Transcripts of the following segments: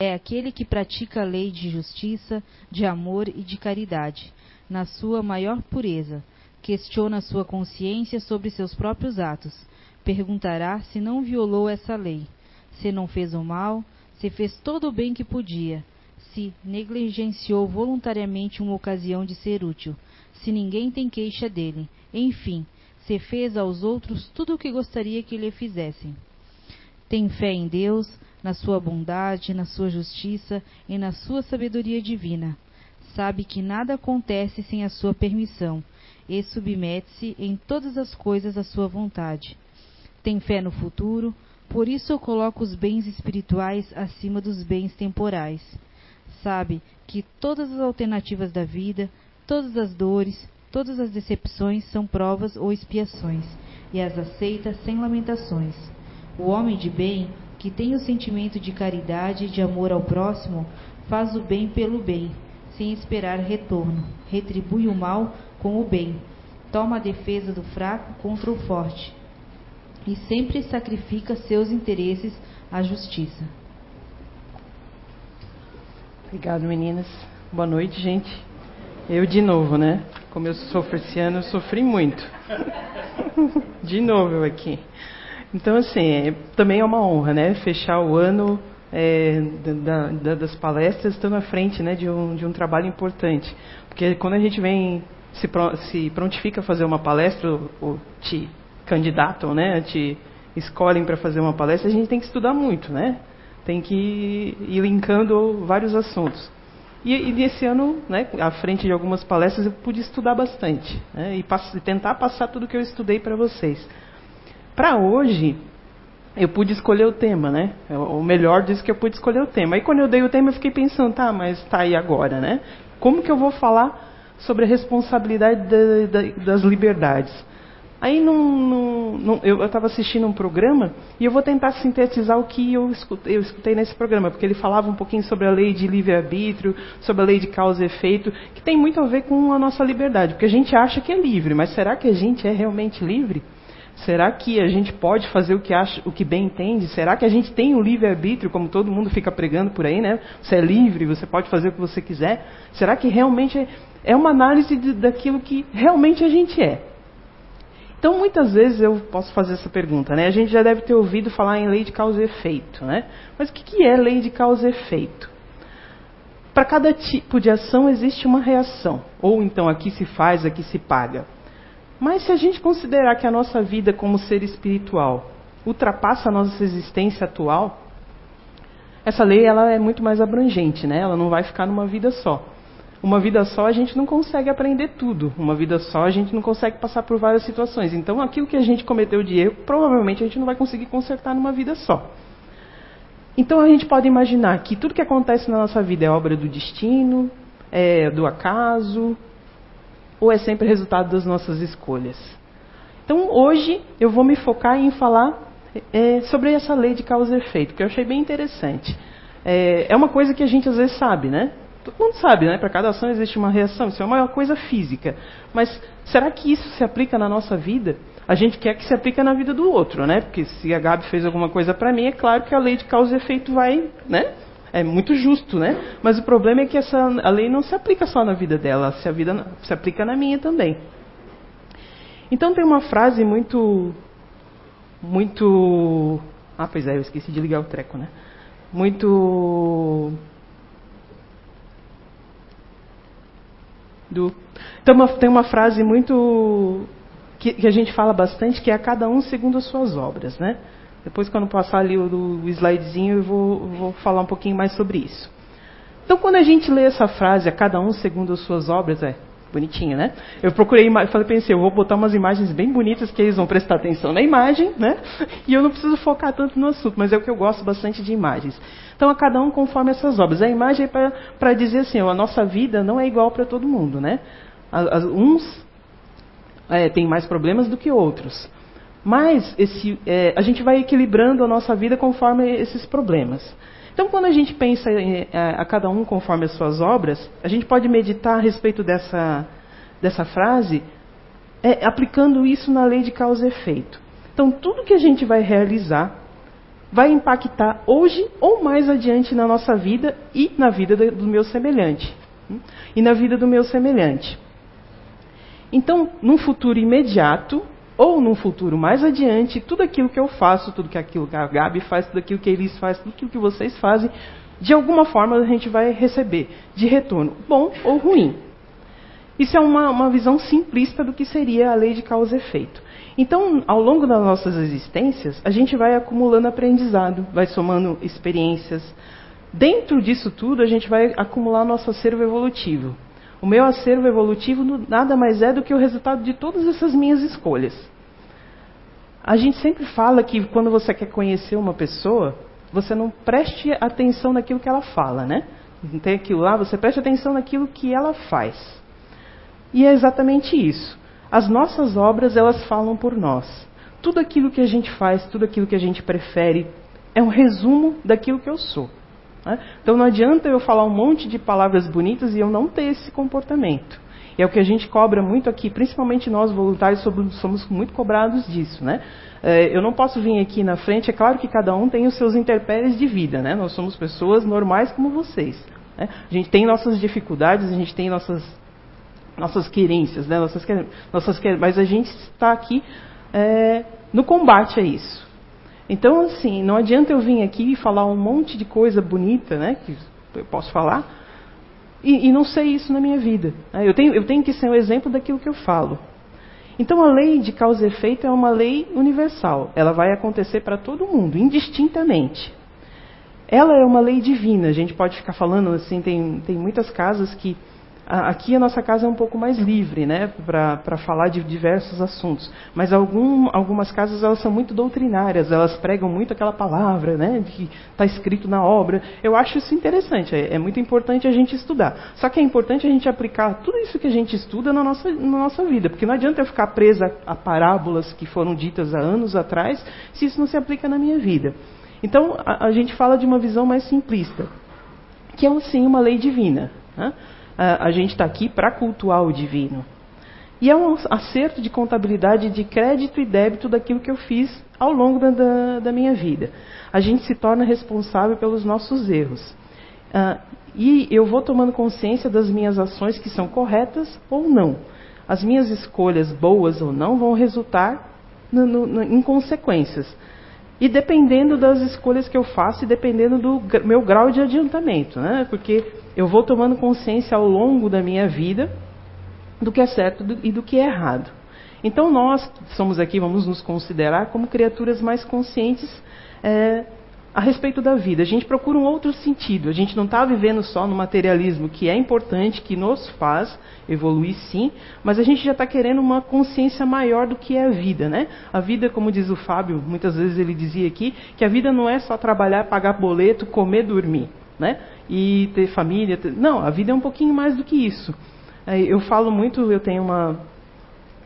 é aquele que pratica a lei de justiça, de amor e de caridade, na sua maior pureza. Questiona sua consciência sobre seus próprios atos. Perguntará se não violou essa lei, se não fez o mal, se fez todo o bem que podia, se negligenciou voluntariamente uma ocasião de ser útil, se ninguém tem queixa dele, enfim, se fez aos outros tudo o que gostaria que lhe fizessem. Tem fé em Deus, na sua bondade, na sua justiça e na sua sabedoria divina. Sabe que nada acontece sem a sua permissão e submete-se em todas as coisas à sua vontade. Tem fé no futuro, por isso coloca os bens espirituais acima dos bens temporais. Sabe que todas as alternativas da vida, todas as dores, todas as decepções são provas ou expiações, e as aceita sem lamentações. O homem de bem que tem o sentimento de caridade e de amor ao próximo, faz o bem pelo bem, sem esperar retorno, retribui o mal com o bem, toma a defesa do fraco contra o forte, e sempre sacrifica seus interesses à justiça. Obrigado, meninas. Boa noite, gente. Eu de novo, né? Como eu sofro esse ano, eu sofri muito. De novo eu aqui. Então, assim, é, também é uma honra, né? Fechar o ano é, da, da, das palestras estando à frente né, de, um, de um trabalho importante. Porque quando a gente vem, se, se prontifica a fazer uma palestra, ou, ou te candidatam, né? Te escolhem para fazer uma palestra, a gente tem que estudar muito, né? Tem que ir linkando vários assuntos. E, e nesse ano, né, à frente de algumas palestras, eu pude estudar bastante né, e, pass tentar passar tudo que eu estudei para vocês. Para hoje, eu pude escolher o tema, né? O melhor disso que eu pude escolher o tema. Aí quando eu dei o tema, eu fiquei pensando, tá, mas tá aí agora, né? Como que eu vou falar sobre a responsabilidade da, da, das liberdades? Aí num, num, eu estava assistindo um programa e eu vou tentar sintetizar o que eu escutei, eu escutei, nesse programa, porque ele falava um pouquinho sobre a lei de livre-arbítrio, sobre a lei de causa e efeito, que tem muito a ver com a nossa liberdade, porque a gente acha que é livre, mas será que a gente é realmente livre? Será que a gente pode fazer o que acha, o que bem entende? Será que a gente tem o livre arbítrio, como todo mundo fica pregando por aí, né? Você é livre, você pode fazer o que você quiser. Será que realmente é uma análise de, daquilo que realmente a gente é? Então, muitas vezes eu posso fazer essa pergunta, né? A gente já deve ter ouvido falar em lei de causa e efeito, né? Mas o que é lei de causa e efeito? Para cada tipo de ação existe uma reação, ou então aqui se faz, aqui se paga. Mas se a gente considerar que a nossa vida como ser espiritual ultrapassa a nossa existência atual, essa lei ela é muito mais abrangente, né? Ela não vai ficar numa vida só. Uma vida só a gente não consegue aprender tudo. Uma vida só a gente não consegue passar por várias situações. Então aquilo que a gente cometeu de erro, provavelmente a gente não vai conseguir consertar numa vida só. Então a gente pode imaginar que tudo que acontece na nossa vida é obra do destino, é do acaso, ou é sempre resultado das nossas escolhas? Então, hoje eu vou me focar em falar é, sobre essa lei de causa e efeito, que eu achei bem interessante. É, é uma coisa que a gente às vezes sabe, né? Todo mundo sabe, né? Para cada ação existe uma reação. Isso é uma coisa física. Mas será que isso se aplica na nossa vida? A gente quer que se aplique na vida do outro, né? Porque se a Gabi fez alguma coisa para mim, é claro que a lei de causa e efeito vai, né? É muito justo, né? Mas o problema é que essa, a lei não se aplica só na vida dela, se, a vida, se aplica na minha também. Então tem uma frase muito. Muito. Ah, pois é, eu esqueci de ligar o treco, né? Muito. Do, tem, uma, tem uma frase muito. Que, que a gente fala bastante, que é a cada um segundo as suas obras, né? Depois, quando passar ali o, o slidezinho, eu vou, vou falar um pouquinho mais sobre isso. Então, quando a gente lê essa frase, a cada um segundo as suas obras, é bonitinho, né? Eu procurei, falei, pensei, eu vou botar umas imagens bem bonitas que eles vão prestar atenção na imagem, né? E eu não preciso focar tanto no assunto, mas é o que eu gosto bastante de imagens. Então, a cada um conforme essas obras. A imagem é para dizer assim, a nossa vida não é igual para todo mundo, né? Uns é, têm mais problemas do que outros. Mas esse, é, a gente vai equilibrando a nossa vida conforme esses problemas. Então, quando a gente pensa em, a, é, a cada um conforme as suas obras, a gente pode meditar a respeito dessa, dessa frase, é, aplicando isso na lei de causa e efeito. Então, tudo que a gente vai realizar vai impactar hoje ou mais adiante na nossa vida e na vida do meu semelhante. E na vida do meu semelhante. Então, num futuro imediato, ou num futuro mais adiante, tudo aquilo que eu faço, tudo que aquilo que a Gabi faz, tudo aquilo que a Elis faz, tudo aquilo que vocês fazem, de alguma forma a gente vai receber de retorno, bom ou ruim. Isso é uma, uma visão simplista do que seria a lei de causa e efeito. Então, ao longo das nossas existências, a gente vai acumulando aprendizado, vai somando experiências. Dentro disso tudo, a gente vai acumular nosso acervo evolutivo. O meu acervo evolutivo nada mais é do que o resultado de todas essas minhas escolhas. A gente sempre fala que quando você quer conhecer uma pessoa, você não preste atenção naquilo que ela fala, né? Não tem aquilo lá, você preste atenção naquilo que ela faz. E é exatamente isso. As nossas obras, elas falam por nós. Tudo aquilo que a gente faz, tudo aquilo que a gente prefere, é um resumo daquilo que eu sou. Né? Então não adianta eu falar um monte de palavras bonitas e eu não ter esse comportamento. E é o que a gente cobra muito aqui, principalmente nós voluntários somos muito cobrados disso, né? É, eu não posso vir aqui na frente, é claro que cada um tem os seus interpéries de vida, né? Nós somos pessoas normais como vocês. Né? A gente tem nossas dificuldades, a gente tem nossas nossas querências, né? nossas, nossas, mas a gente está aqui é, no combate a isso. Então, assim, não adianta eu vir aqui e falar um monte de coisa bonita, né, que eu posso falar, e, e não sei isso na minha vida. Né? Eu tenho, eu tenho que ser um exemplo daquilo que eu falo. Então, a lei de causa e efeito é uma lei universal. Ela vai acontecer para todo mundo, indistintamente. Ela é uma lei divina. A gente pode ficar falando assim, tem, tem muitas casas que Aqui a nossa casa é um pouco mais livre, né, para falar de diversos assuntos. Mas algum, algumas casas elas são muito doutrinárias, elas pregam muito aquela palavra, né, que está escrito na obra. Eu acho isso interessante, é, é, muito importante a gente estudar. Só que é importante a gente aplicar tudo isso que a gente estuda na nossa, na nossa vida, porque não adianta eu ficar presa a parábolas que foram ditas há anos atrás, se isso não se aplica na minha vida. Então a, a gente fala de uma visão mais simplista, que é sim uma lei divina. Né? A, gente está aqui para cultuar o divino. E é um acerto de contabilidade de crédito e débito daquilo que eu fiz ao longo da, da, da minha vida. A gente se torna responsável pelos nossos erros. Uh, e eu vou tomando consciência das minhas ações que são corretas ou não. As minhas escolhas, boas ou não, vão resultar no, no, em consequências. E dependendo das escolhas que eu faço e dependendo do meu grau de adiantamento, né? Porque eu vou tomando consciência ao longo da minha vida do que é certo e do que é errado. Então nós somos aqui, vamos nos considerar como criaturas mais conscientes é, a respeito da vida. A gente procura um outro sentido. A gente não está vivendo só no materialismo, que é importante, que nos faz evoluir sim, mas a gente já está querendo uma consciência maior do que é a vida, né? A vida, como diz o Fábio, muitas vezes ele dizia aqui, que a vida não é só trabalhar, pagar boleto, comer, dormir, né? E ter família. Ter... Não, a vida é um pouquinho mais do que isso. É, eu falo muito, eu tenho uma,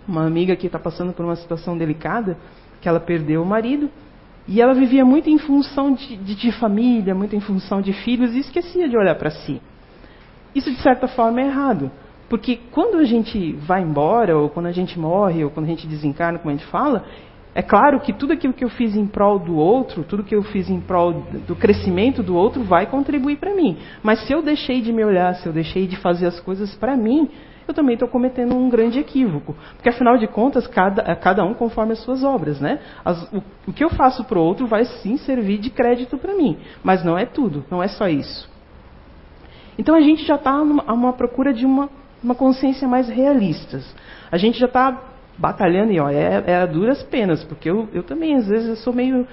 uma amiga que está passando por uma situação delicada, que ela perdeu o marido, e ela vivia muito em função de, de, de família, muito em função de filhos e esquecia de olhar para si. Isso, de certa forma, é errado. Porque quando a gente vai embora, ou quando a gente morre, ou quando a gente desencarna, como a gente fala, é claro que tudo aquilo que eu fiz em prol do outro, tudo que eu fiz em prol do crescimento do outro, vai contribuir para mim. Mas se eu deixei de me olhar, se eu deixei de fazer as coisas para mim, eu também estou cometendo um grande equívoco. Porque, afinal de contas, cada, é cada um conforme as suas obras. Né? As, o, o que eu faço para o outro vai sim servir de crédito para mim. Mas não é tudo, não é só isso. Então a gente já está a uma procura de uma, uma consciência mais realista. A gente já está batalhando e ó, é, é duras penas, porque eu, eu também às vezes eu sou meio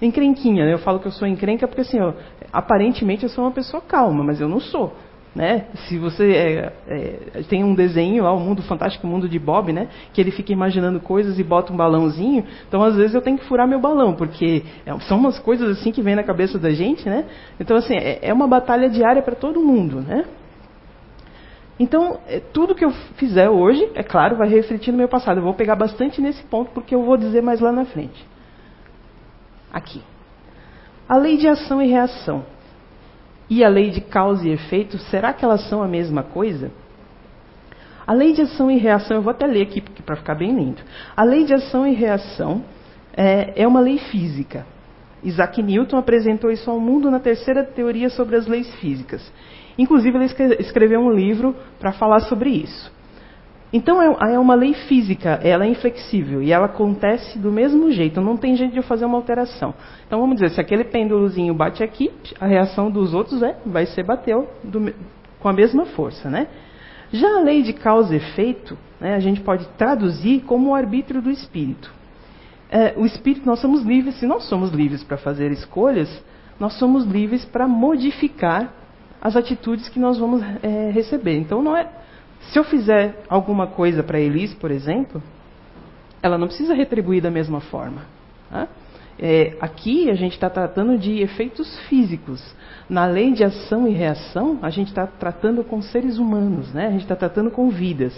encrenquinha, né? Eu falo que eu sou encrenca porque assim, ó, aparentemente eu sou uma pessoa calma, mas eu não sou. Né? Se você é, é, tem um desenho lá, o Mundo Fantástico, o Mundo de Bob, né? que ele fica imaginando coisas e bota um balãozinho, então às vezes eu tenho que furar meu balão, porque é, são umas coisas assim que vem na cabeça da gente, né? Então assim, é, é uma batalha diária para todo mundo, né? Então, é, tudo que eu fizer hoje, é claro, vai refletir no meu passado. Eu vou pegar bastante nesse ponto, porque eu vou dizer mais lá na frente. Aqui. A lei de ação e reação e a lei de causa e efeito, será que elas são a mesma coisa? A lei de ação e reação, eu vou até ler aqui para ficar bem lindo. A lei de ação e reação é, é uma lei física. Isaac Newton apresentou isso ao mundo na terceira teoria sobre as leis físicas. Inclusive, ele escreveu um livro para falar sobre isso. Então, é, é uma lei física, ela é inflexível e ela acontece do mesmo jeito, não tem jeito de fazer uma alteração. Então, vamos dizer, se aquele pêndulozinho bate aqui, a reação dos outros é, vai ser bateu do, com a mesma força, né? Já a lei de causa e efeito, né, a gente pode traduzir como o arbítrio do espírito. É, o espírito, nós somos livres, se nós somos livres para fazer escolhas, nós somos livres para modificar as atitudes que nós vamos é, receber. Então, não é. Se eu fizer alguma coisa para Elis, por exemplo, ela não precisa retribuir da mesma forma. Tá? É, aqui a gente está tratando de efeitos físicos. Na lei de ação e reação, a gente está tratando com seres humanos, né? a gente está tratando com vidas.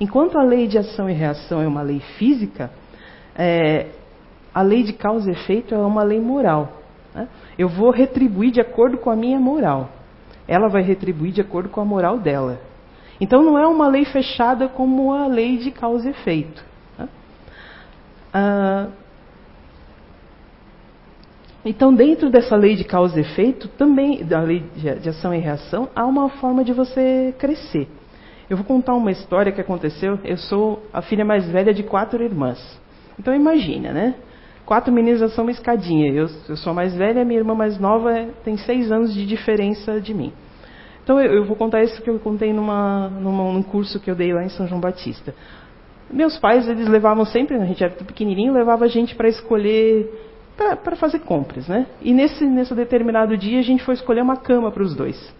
Enquanto a lei de ação e reação é uma lei física, é, a lei de causa e efeito é uma lei moral. Né? Eu vou retribuir de acordo com a minha moral ela vai retribuir de acordo com a moral dela. Então não é uma lei fechada como a lei de causa e efeito. Né? Ah, então, dentro dessa lei de causa e efeito, também, da lei de ação e reação, há uma forma de você crescer. Eu vou contar uma história que aconteceu. Eu sou a filha mais velha de quatro irmãs. Então, imagina, né? Quatro meninas são uma escadinha. Eu, eu sou a mais velha, minha irmã mais nova é, tem seis anos de diferença de mim. Então eu, eu vou contar isso que eu contei numa, numa, num curso que eu dei lá em São João Batista. Meus pais, eles levavam sempre, a gente era pequenininho, levava a gente para escolher, para fazer compras, né? E nesse, nesse determinado dia a gente foi escolher uma cama para os dois.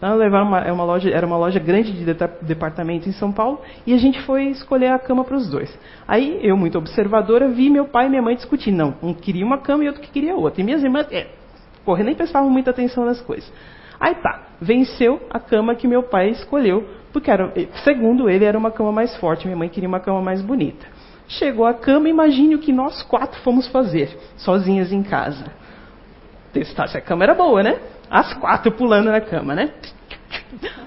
Então, uma, é uma loja, era uma loja grande de departamento em São Paulo e a gente foi escolher a cama para os dois. Aí eu, muito observadora, vi meu pai e minha mãe discutir. Não, um queria uma cama e outro que queria outra. E minhas irmãs, é, nem prestavam muita atenção nas coisas. Aí tá, venceu a cama que meu pai escolheu, porque era, segundo ele era uma cama mais forte, minha mãe queria uma cama mais bonita. Chegou a cama, imagine o que nós quatro fomos fazer, sozinhas em casa. Testar se a cama era boa, né? As quatro pulando na cama, né?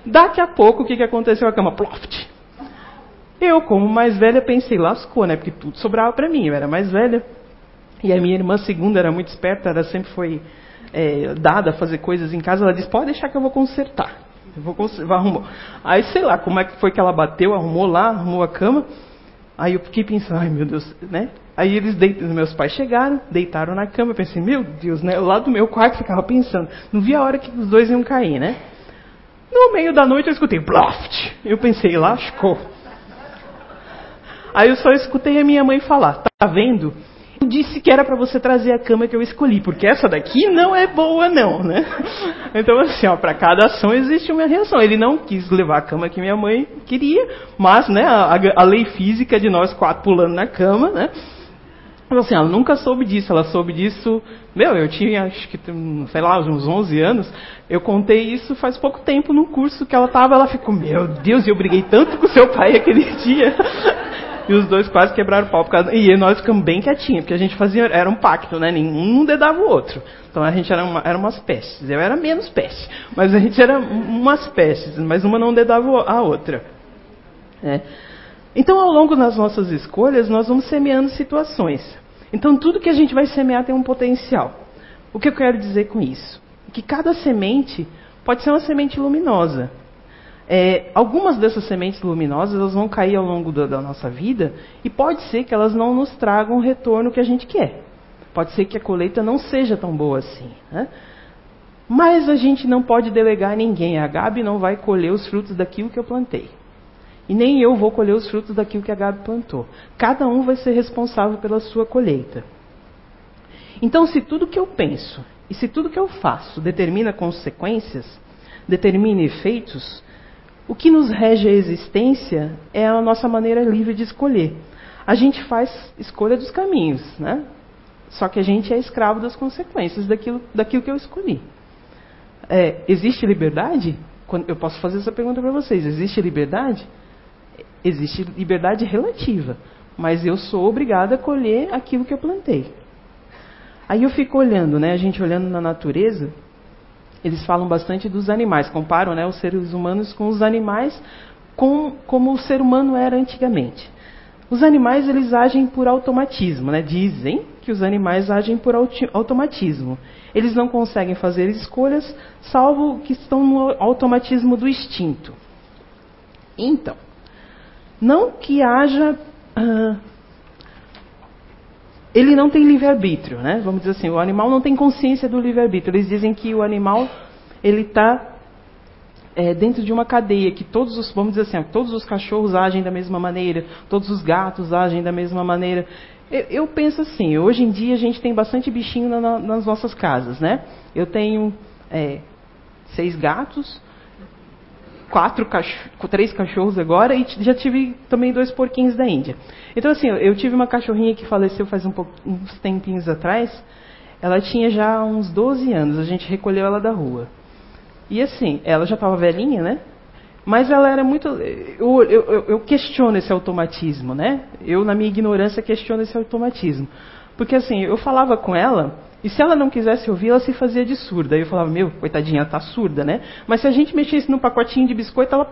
Daqui a pouco, o que, que aconteceu? A cama, ploft. Eu, como mais velha, pensei, lascou, né? Porque tudo sobrava para mim, eu era mais velha. E a minha irmã segunda era muito esperta, ela sempre foi é, dada a fazer coisas em casa. Ela disse, pode deixar que eu vou consertar. Eu vou consertar. Aí, sei lá, como é que foi que ela bateu, arrumou lá, arrumou a cama. Aí eu fiquei pensando, ai meu Deus, né? Aí eles deitam, meus pais chegaram, deitaram na cama, eu pensei, meu Deus, né? Lá do meu quarto ficava pensando, não via a hora que os dois iam cair, né? No meio da noite eu escutei ploft. Eu pensei, lascou. Aí eu só escutei a minha mãe falar, tá vendo? Eu disse que era para você trazer a cama que eu escolhi, porque essa daqui não é boa não, né? Então assim, ó, para cada ação existe uma reação. Ele não quis levar a cama que minha mãe queria, mas, né, a, a lei física de nós quatro pulando na cama, né? Assim, ela nunca soube disso, ela soube disso, meu, eu tinha, acho que, sei lá, uns 11 anos, eu contei isso faz pouco tempo num curso que ela estava, ela ficou, meu Deus, eu briguei tanto com seu pai aquele dia. e os dois quase quebraram o pau. Por causa... E nós ficamos bem quietinhos, porque a gente fazia, era um pacto, né? Nenhum dedava o outro. Então a gente era, uma, era umas pestes. Eu era menos peste. Mas a gente era umas pestes, mas uma não dedava a outra. É. Então, ao longo das nossas escolhas, nós vamos semeando situações. Então, tudo que a gente vai semear tem um potencial. O que eu quero dizer com isso? Que cada semente pode ser uma semente luminosa. É, algumas dessas sementes luminosas elas vão cair ao longo da, da, nossa vida e pode ser que elas não nos tragam o retorno que a gente quer. Pode ser que a colheita não seja tão boa assim. Né? Mas a gente não pode delegar a ninguém. A Gabi não vai colher os frutos daquilo que eu plantei. E nem eu vou colher os frutos daquilo que a Gabi plantou. Cada um vai ser responsável pela sua colheita. Então, se tudo que eu penso e se tudo que eu faço determina consequências, determina efeitos, o que nos rege a existência é a nossa maneira livre de escolher. A gente faz escolha dos caminhos, né? Só que a gente é escravo das consequências daquilo, daquilo que eu escolhi. É, existe liberdade? Eu posso fazer essa pergunta para vocês. Existe liberdade? Existe liberdade relativa, mas eu sou obrigada a colher aquilo que eu plantei. Aí eu fico olhando, né, a gente olhando na natureza, eles falam bastante dos animais, comparam né, os seres humanos com os animais, com, como o ser humano era antigamente. Os animais eles agem por automatismo, né? Dizem que os animais agem por automatismo. Eles não conseguem fazer escolhas, salvo que estão no automatismo do instinto. Então, não que haja. Uh, ele não tem livre-arbítrio, né? Vamos dizer assim, o animal não tem consciência do livre-arbítrio. Eles dizem que o animal ele está é, dentro de uma cadeia que todos os, vamos dizer assim, todos os cachorros agem da mesma maneira, todos os gatos agem da mesma maneira. Eu, eu penso assim, hoje em dia a gente tem bastante bichinho na, nas nossas casas, né? Eu tenho é, seis gatos, quatro três cachorros agora e já tive também dois porquinhos da Índia. Então assim, eu tive uma cachorrinha que faleceu faz um uns tempinhos atrás. Ela tinha já uns 12 anos, a gente recolheu ela da rua. E assim, ela já estava velhinha, né? Mas ela era muito. Eu, eu, eu, questiono esse automatismo, né? Eu, na minha ignorância, questiono esse automatismo. Porque assim, eu falava com ela, e se ela não quisesse ouvir, ela se fazia de surda. Aí eu falava, meu, coitadinha, ela tá surda, né? Mas se a gente mexesse num pacotinho de biscoito, ela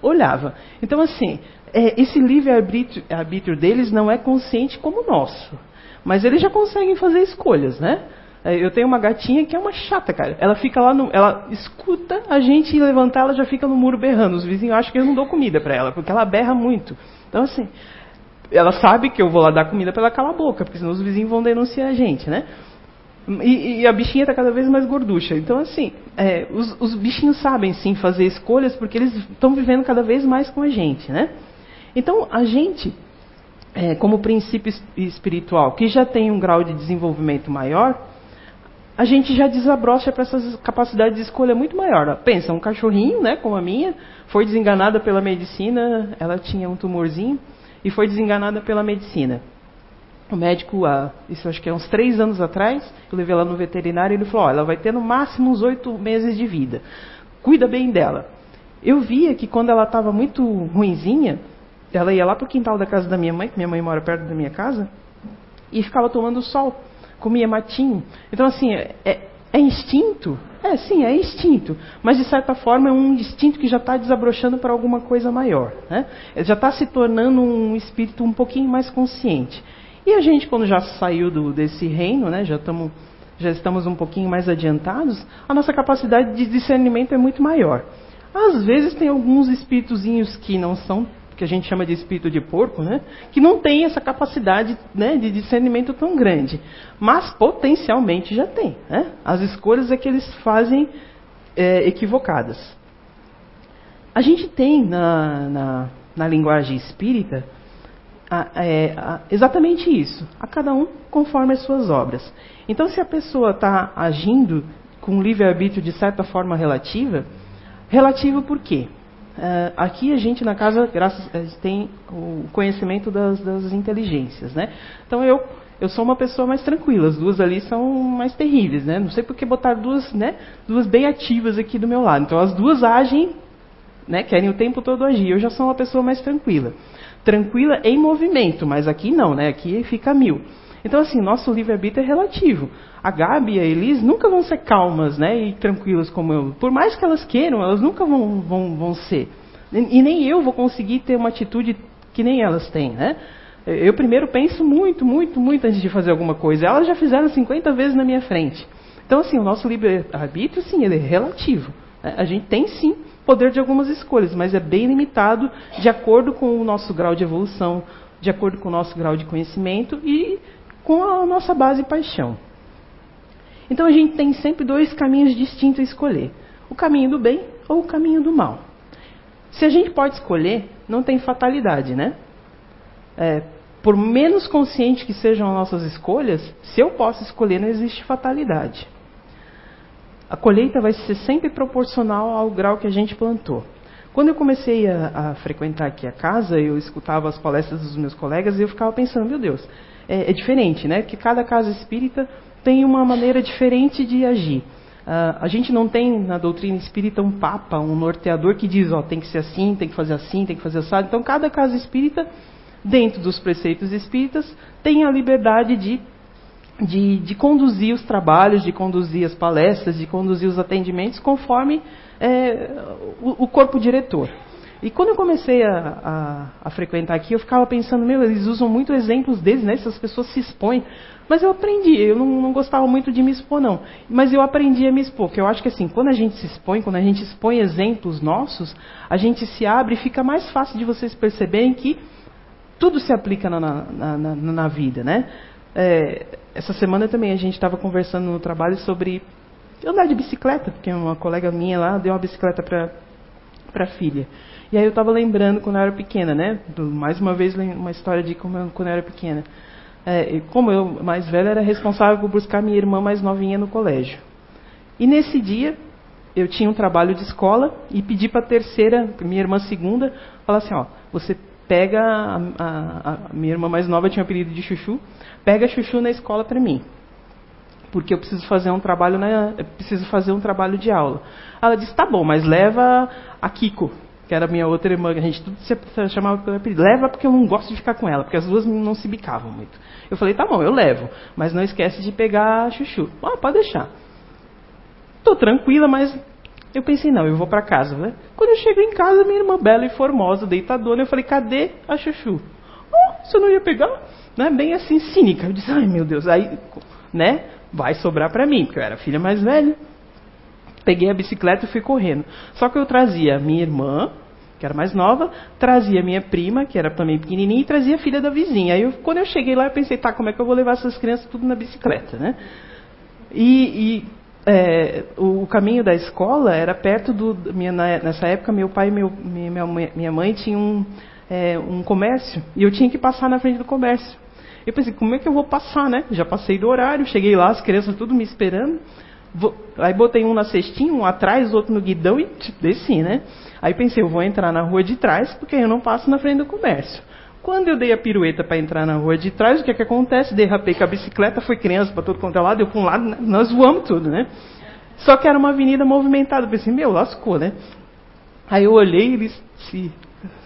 olhava. Então, assim, é, esse livre-arbítrio deles não é consciente como o nosso. Mas eles já conseguem fazer escolhas, né? É, eu tenho uma gatinha que é uma chata, cara. Ela fica lá no. Ela escuta a gente levantar, ela já fica no muro berrando. Os vizinhos acham que eu não dou comida para ela, porque ela berra muito. Então, assim, ela sabe que eu vou lá dar comida para ela calar a boca, porque senão os vizinhos vão denunciar a gente, né? E, e a bichinha está cada vez mais gorducha. Então, assim, é, os, os, bichinhos sabem sim fazer escolhas porque eles estão vivendo cada vez mais com a gente, né? Então, a gente, é, como princípio espiritual, que já tem um grau de desenvolvimento maior, a gente já desabrocha para essas capacidades de escolha muito maior. Pensa, um cachorrinho, né, como a minha, foi desenganada pela medicina, ela tinha um tumorzinho, e foi desenganada pela medicina. O médico, isso acho que é uns três anos atrás, eu levei ela no veterinário e ele falou: oh, ela vai ter no máximo uns oito meses de vida. Cuida bem dela. Eu via que quando ela estava muito ruinzinha, ela ia lá para o quintal da casa da minha mãe, que minha mãe mora perto da minha casa, e ficava tomando sol comia matinho. Então, assim, é, é, instinto? É, sim, é instinto. Mas, de certa forma, é um instinto que já está desabrochando para alguma coisa maior. Né? Já está se tornando um espírito um pouquinho mais consciente. E a gente, quando já saiu do, desse reino, né, já, tamo, já estamos um pouquinho mais adiantados, a nossa capacidade de discernimento é muito maior. Às vezes tem alguns espíritozinhos que não são que a gente chama de espírito de porco, né? que não tem essa capacidade né, de discernimento tão grande. Mas potencialmente já tem. Né? As escolhas é que eles fazem é, equivocadas. A gente tem na, na, na linguagem espírita a, é, a, exatamente isso. A cada um conforme as suas obras. Então, se a pessoa está agindo com livre-arbítrio de certa forma relativa, relativo por quê? Uh, aqui a gente na casa, graças tem o conhecimento das, das, inteligências, né? Então eu eu sou uma pessoa mais tranquila. As duas ali são mais terríveis, né? Não sei por que botar duas, né? Duas bem ativas aqui do meu lado. Então as duas agem, né? Querem o tempo todo agir. Eu já sou uma pessoa mais tranquila, tranquila em movimento, mas aqui não, né? Aqui fica mil. Então, assim, nosso livre-arbítrio é relativo. A Gabi e a Elis nunca vão ser calmas né, e tranquilas como eu. Por mais que elas queiram, elas nunca vão, vão, vão ser. E nem eu vou conseguir ter uma atitude que nem elas têm. Né? Eu primeiro penso muito, muito, muito antes de fazer alguma coisa. Elas já fizeram 50 vezes na minha frente. Então, assim, o nosso livre-arbítrio, sim, ele é relativo. Né? A gente tem, sim, poder de algumas escolhas, mas é bem limitado de acordo com o nosso grau de evolução, de acordo com o nosso grau de conhecimento e com a nossa base paixão. Então a gente tem sempre dois caminhos distintos a escolher: o caminho do bem ou o caminho do mal. Se a gente pode escolher, não tem fatalidade, né? É, por menos consciente que sejam as nossas escolhas, se eu posso escolher, não existe fatalidade. A colheita vai ser sempre proporcional ao grau que a gente plantou. Quando eu comecei a, a frequentar aqui a casa, eu escutava as palestras dos meus colegas e eu ficava pensando, meu Deus, é, é diferente, né? Que cada casa espírita tem uma maneira diferente de agir. Uh, a gente não tem na doutrina espírita um papa, um norteador que diz, ó, tem que ser assim, tem que fazer assim, tem que fazer assim. Então, cada casa espírita, dentro dos preceitos espíritas, tem a liberdade de, de, de conduzir os trabalhos, de conduzir as palestras, de conduzir os atendimentos conforme é, o, o corpo diretor. E quando eu comecei a, a, a, frequentar aqui, eu ficava pensando, meu, eles usam muito exemplos deles, né? Essas pessoas se expõem. Mas eu aprendi, eu não, não, gostava muito de me expor, não. Mas eu aprendi a me expor, porque eu acho que assim, quando a gente se expõe, quando a gente expõe exemplos nossos, a gente se abre e fica mais fácil de vocês perceberem que tudo se aplica na, na, na, na vida, né? É, essa semana também a gente estava conversando no trabalho sobre andar de bicicleta, porque uma colega minha lá deu uma bicicleta para a filha. E aí eu estava lembrando quando eu era pequena, né? Mais uma vez uma história de como eu, quando eu era pequena. É, como eu, mais velha, era responsável por buscar minha irmã mais novinha no colégio. E nesse dia, eu tinha um trabalho de escola e pedi para a terceira, minha irmã segunda, falar assim, ó, você pega, a, a, a minha irmã mais nova tinha um apelido de Chuchu, pega Chuchu na escola para mim porque eu preciso fazer um trabalho na, preciso fazer um trabalho de aula. Ela disse, tá bom, mas leva a Kiko que era minha outra irmã, a gente tudo se chamava pelo apelido. Leva porque eu não gosto de ficar com ela, porque as duas não se bicavam muito. Eu falei, tá bom, eu levo, mas não esquece de pegar chuchu. Ah, pode deixar. Tô tranquila, mas eu pensei, não, eu vou para casa, né? Quando eu chego em casa, minha irmã bela e formosa, deitadona, eu falei, cadê a chuchu? Oh, você não ia pegar? Né? Bem assim, cínica. Eu disse, ai meu Deus, aí, né? Vai sobrar para mim, porque eu era filha mais velha. Peguei a bicicleta e fui correndo. Só que eu trazia minha irmã, que era mais nova, trazia minha prima, que era também pequenininha, e trazia a filha da vizinha. Aí eu, quando eu cheguei lá, eu pensei, tá, como é que eu vou levar essas crianças tudo na bicicleta, né? E, e é, o, caminho da escola era perto do. Minha, nessa época, meu pai e meu, minha, minha mãe tinham um, é, um comércio, e eu tinha que passar na frente do comércio. Eu pensei, como é que eu vou passar, né? Já passei do horário, cheguei lá, as crianças tudo me esperando. Aí botei um na cestinha, um atrás, outro no guidão e desci, né? Aí pensei, eu vou entrar na rua de trás, porque eu não passo na frente do comércio. Quando eu dei a pirueta para entrar na rua de trás, o que é que acontece? Derrapei com a bicicleta, foi criança para todo quanto é lado, eu para um lado, nós voamos tudo, né? Só que era uma avenida movimentada. Pensei, meu, lascou, né? Aí eu olhei, eles se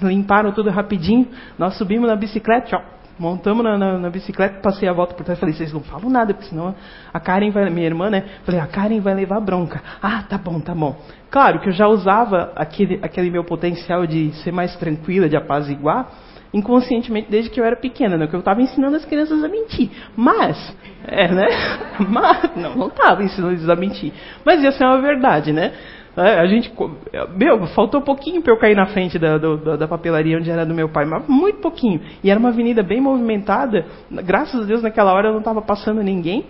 limparam tudo rapidinho, nós subimos na bicicleta, ó, Montamos na, na, na, bicicleta, passei a volta por trás falei, vocês não falam nada, porque senão a Karen vai, minha irmã, né? Falei, a Karen vai levar bronca. Ah, tá bom, tá bom. Claro que eu já usava aquele, aquele meu potencial de ser mais tranquila, de apaziguar, inconscientemente desde que eu era pequena, né? Que eu estava ensinando as crianças a mentir. Mas, é, né? Mas, não, não estava ensinando eles a mentir. Mas ia ser uma verdade, né? É, a gente, meu, faltou pouquinho para eu cair na frente da, do, da papelaria onde era do meu pai, mas muito pouquinho. E era uma avenida bem movimentada. Graças a Deus naquela hora não estava passando ninguém,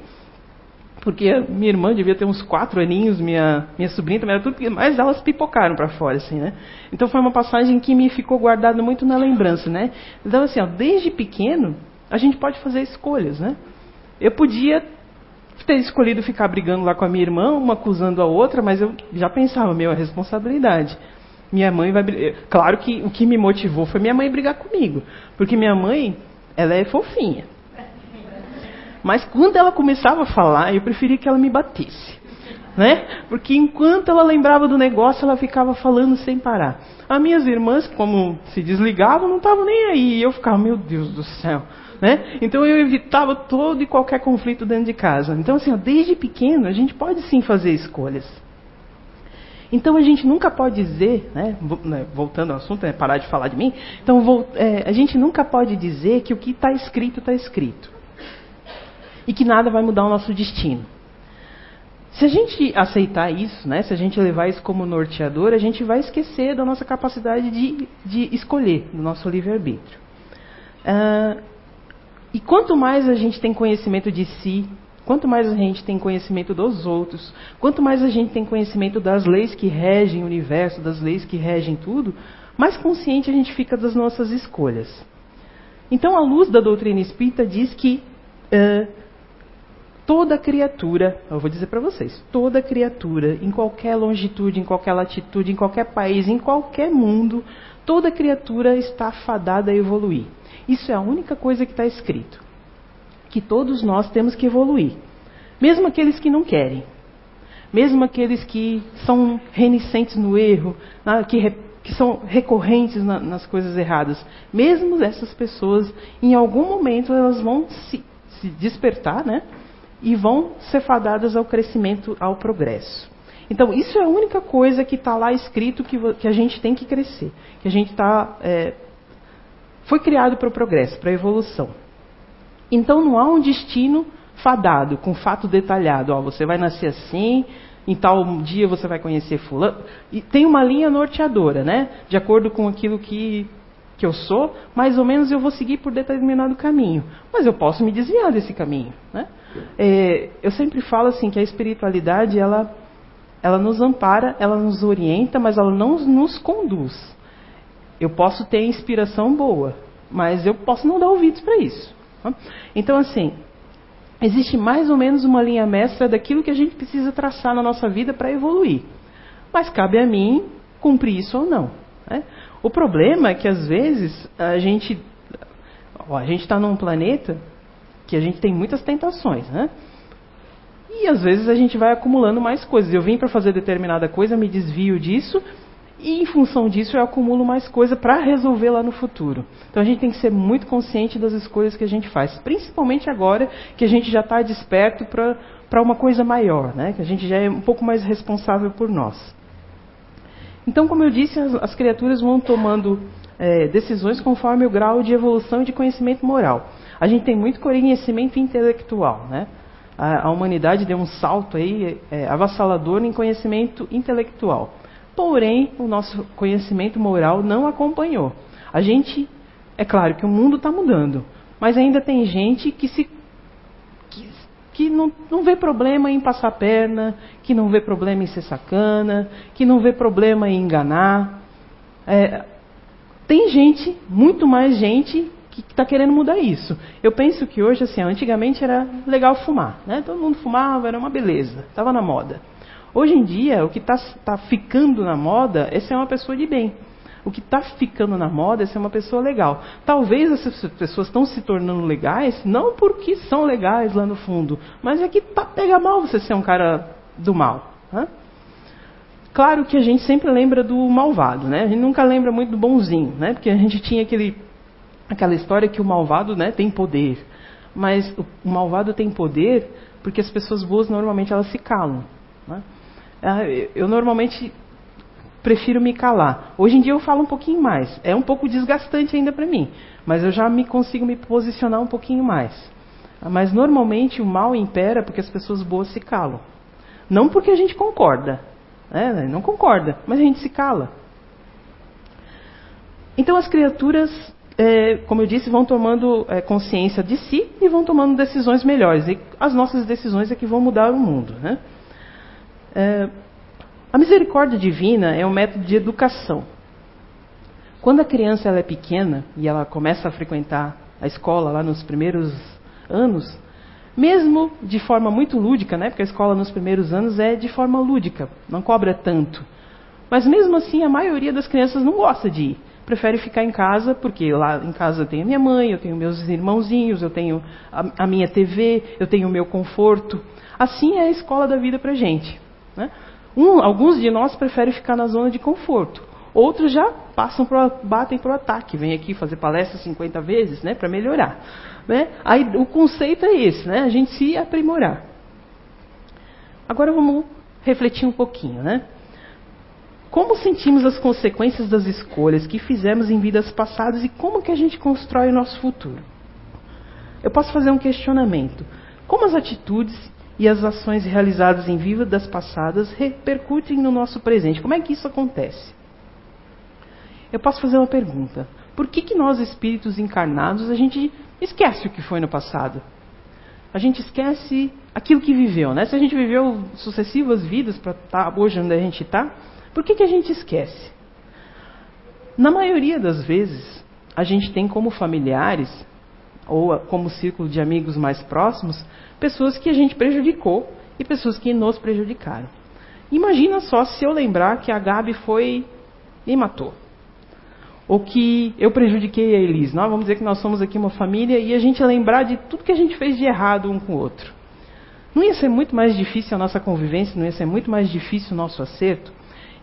porque minha irmã devia ter uns quatro aninhos, minha minha sobrinha também era tudo, mas elas pipocaram para fora, assim, né? Então foi uma passagem que me ficou guardada muito na lembrança, né? Então assim, ó, desde pequeno a gente pode fazer escolhas, né? Eu podia ter escolhido ficar brigando lá com a minha irmã, uma acusando a outra, mas eu já pensava, meu, é responsabilidade. Minha mãe vai Claro que o que me motivou foi minha mãe brigar comigo. Porque minha mãe, ela é fofinha. Mas quando ela começava a falar, eu preferia que ela me batesse. Né? Porque enquanto ela lembrava do negócio, ela ficava falando sem parar. As minhas irmãs, como se desligavam, não estavam nem aí. E eu ficava, meu Deus do céu. Né? Então eu evitava todo e qualquer conflito dentro de casa. Então, assim, ó, desde pequeno, a gente pode sim fazer escolhas. Então a gente nunca pode dizer, né, né voltando ao assunto, é parar de falar de mim, então vou, é, a gente nunca pode dizer que o que está escrito está escrito. E que nada vai mudar o nosso destino. Se a gente aceitar isso, né, se a gente levar isso como norteador, a gente vai esquecer da nossa capacidade de, de escolher, do nosso livre-arbítrio. Uh, e quanto mais a gente tem conhecimento de si, quanto mais a gente tem conhecimento dos outros, quanto mais a gente tem conhecimento das leis que regem o universo, das leis que regem tudo, mais consciente a gente fica das nossas escolhas. Então, a luz da doutrina espírita diz que uh, toda criatura, eu vou dizer para vocês, toda criatura, em qualquer longitude, em qualquer latitude, em qualquer país, em qualquer mundo, toda criatura está fadada a evoluir. Isso é a única coisa que está escrito. Que todos nós temos que evoluir. Mesmo aqueles que não querem. Mesmo aqueles que são renicentes no erro, que, que são recorrentes na, nas coisas erradas. Mesmo essas pessoas, em algum momento, elas vão se, se despertar, né? E vão ser fadadas ao crescimento, ao progresso. Então, isso é a única coisa que está lá escrito que, que, a gente tem que crescer. Que a gente está. É, foi criado para o progresso, para a evolução. Então, não há um destino fadado, com fato detalhado. Ó, você vai nascer assim, em tal dia você vai conhecer fulano. E tem uma linha norteadora, né? De acordo com aquilo que, que eu sou, mais ou menos eu vou seguir por determinado caminho. Mas eu posso me desviar desse caminho, né? É, eu sempre falo assim que a espiritualidade ela, ela nos ampara, ela nos orienta, mas ela não nos conduz. Eu posso ter inspiração boa, mas eu posso não dar ouvidos para isso. Tá? Então assim, existe mais ou menos uma linha mestra daquilo que a gente precisa traçar na nossa vida para evoluir. Mas cabe a mim cumprir isso ou não. Né? O problema é que às vezes a gente ó, a gente está num planeta que a gente tem muitas tentações, né? E às vezes a gente vai acumulando mais coisas. Eu vim para fazer determinada coisa, me desvio disso e em função disso eu acumulo mais coisa para resolver lá no futuro. Então a gente tem que ser muito consciente das escolhas que a gente faz, principalmente agora que a gente já está desperto para uma coisa maior, né? que a gente já é um pouco mais responsável por nós. Então, como eu disse, as, as criaturas vão tomando é, decisões conforme o grau de evolução e de conhecimento moral. A gente tem muito conhecimento intelectual, né? A, a humanidade deu um salto aí é, avassalador em conhecimento intelectual. Porém, o nosso conhecimento moral não acompanhou. A gente, é claro que o mundo está mudando, mas ainda tem gente que se que, que não, não vê problema em passar perna, que não vê problema em ser sacana, que não vê problema em enganar. É, tem gente, muito mais gente, que está querendo mudar isso. Eu penso que hoje, assim, antigamente era legal fumar, né? Todo mundo fumava, era uma beleza, estava na moda. Hoje em dia, o que está tá ficando na moda é ser uma pessoa de bem. O que está ficando na moda é ser uma pessoa legal. Talvez essas pessoas estão se tornando legais, não porque são legais lá no fundo, mas é que tá, pega mal você ser um cara do mal. Né? Claro que a gente sempre lembra do malvado, né? A gente nunca lembra muito do bonzinho, né? Porque a gente tinha aquele aquela história que o malvado né, tem poder. Mas o, malvado tem poder porque as pessoas boas normalmente elas se calam. Né? Ah, eu normalmente prefiro me calar. Hoje em dia eu falo um pouquinho mais. É um pouco desgastante ainda para mim, mas eu já me consigo me posicionar um pouquinho mais. Mas normalmente o mal impera porque as pessoas boas se calam. Não porque a gente concorda, né? não concorda, mas a gente se cala. Então as criaturas é, como eu disse, vão tomando é, consciência de si e vão tomando decisões melhores. E as nossas decisões é que vão mudar o mundo. Né? É, a misericórdia divina é um método de educação. Quando a criança ela é pequena e ela começa a frequentar a escola lá nos primeiros anos, mesmo de forma muito lúdica, né, porque a escola nos primeiros anos é de forma lúdica, não cobra tanto. Mas mesmo assim, a maioria das crianças não gosta de ir prefere ficar em casa, porque lá em casa eu tenho a minha mãe, eu tenho meus irmãozinhos, eu tenho a, a minha TV, eu tenho o meu conforto. Assim é a escola da vida para gente. Né? Um, alguns de nós preferem ficar na zona de conforto. Outros já passam pro, batem para o ataque, vêm aqui fazer palestra 50 vezes né, para melhorar. Né? Aí, o conceito é esse, né? a gente se aprimorar. Agora vamos refletir um pouquinho. Né? Como sentimos as consequências das escolhas que fizemos em vidas passadas e como que a gente constrói o nosso futuro? Eu posso fazer um questionamento. Como as atitudes e as ações realizadas em vidas passadas repercutem no nosso presente? Como é que isso acontece? Eu posso fazer uma pergunta. Por que, que nós, espíritos encarnados, a gente esquece o que foi no passado? A gente esquece aquilo que viveu, né? Se a gente viveu sucessivas vidas para estar tá hoje onde a gente está, por que, que a gente esquece? Na maioria das vezes, a gente tem como familiares, ou como círculo de amigos mais próximos, pessoas que a gente prejudicou e pessoas que nos prejudicaram. Imagina só se eu lembrar que a Gabi foi e matou. Ou que eu prejudiquei a Elis. Nós vamos dizer que nós somos aqui uma família e a gente lembrar de tudo que a gente fez de errado um com o outro. Não ia ser muito mais difícil a nossa convivência, não ia ser muito mais difícil o nosso acerto?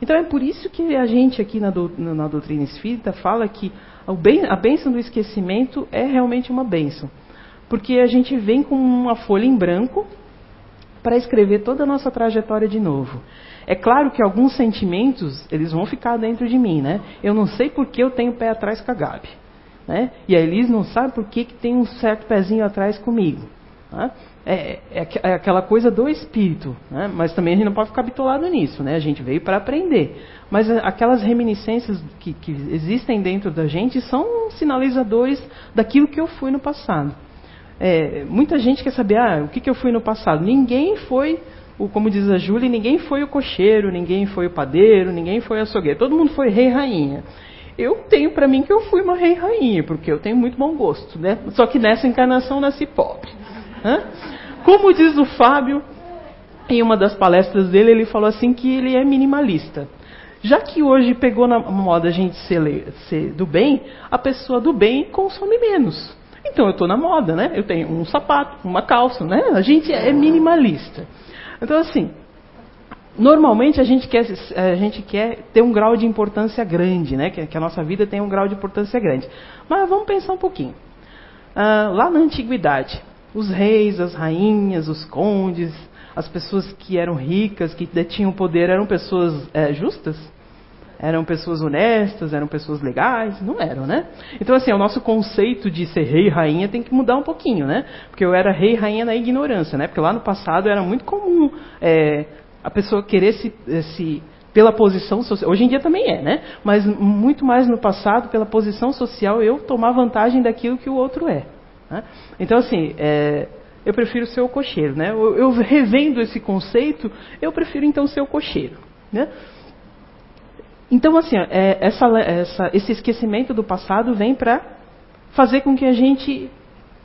Então é por isso que a gente aqui na, do, na doutrina espírita fala que a bênção do esquecimento é realmente uma bênção. Porque a gente vem com uma folha em branco para escrever toda a nossa trajetória de novo. É claro que alguns sentimentos, eles vão ficar dentro de mim, né? Eu não sei por que eu tenho pé atrás com a Gabi. Né? E a Elis não sabe por que, que tem um certo pezinho atrás comigo. Né? É, é, é, aquela coisa do espírito, né? mas também a gente não pode ficar bitolado nisso, né? a gente veio para aprender. Mas aquelas reminiscências que, que, existem dentro da gente são sinalizadores daquilo que eu fui no passado. É, muita gente quer saber ah, o que, que eu fui no passado. Ninguém foi, o, como diz a Júlia, ninguém foi o cocheiro, ninguém foi o padeiro, ninguém foi a açougueiro. Todo mundo foi rei e rainha. Eu tenho para mim que eu fui uma rei e rainha, porque eu tenho muito bom gosto, né? Só que nessa encarnação nasci pobre. Como diz o Fábio, em uma das palestras dele, ele falou assim que ele é minimalista. Já que hoje pegou na moda a gente ser, ser do bem, a pessoa do bem consome menos. Então eu estou na moda, né? Eu tenho um sapato, uma calça, né? A gente é minimalista. Então assim, normalmente a gente quer, a gente quer ter um grau de importância grande, né? Que, que a nossa vida tenha um grau de importância grande. Mas vamos pensar um pouquinho. Ah, lá na antiguidade, os reis, as rainhas, os condes, as pessoas que eram ricas, que detinham poder, eram pessoas é, justas? Eram pessoas honestas? Eram pessoas legais? Não eram, né? Então, assim, o nosso conceito de ser rei e rainha tem que mudar um pouquinho, né? Porque eu era rei e rainha na ignorância, né? Porque lá no passado era muito comum é, a pessoa querer se, se pela posição social. Hoje em dia também é, né? Mas muito mais no passado, pela posição social, eu tomar vantagem daquilo que o outro é. Né? Então, assim, é, eu prefiro ser o cocheiro. Né? Eu, eu, revendo esse conceito, eu prefiro então ser o cocheiro. Né? Então, assim, é, essa, essa, esse esquecimento do passado vem para fazer com que a gente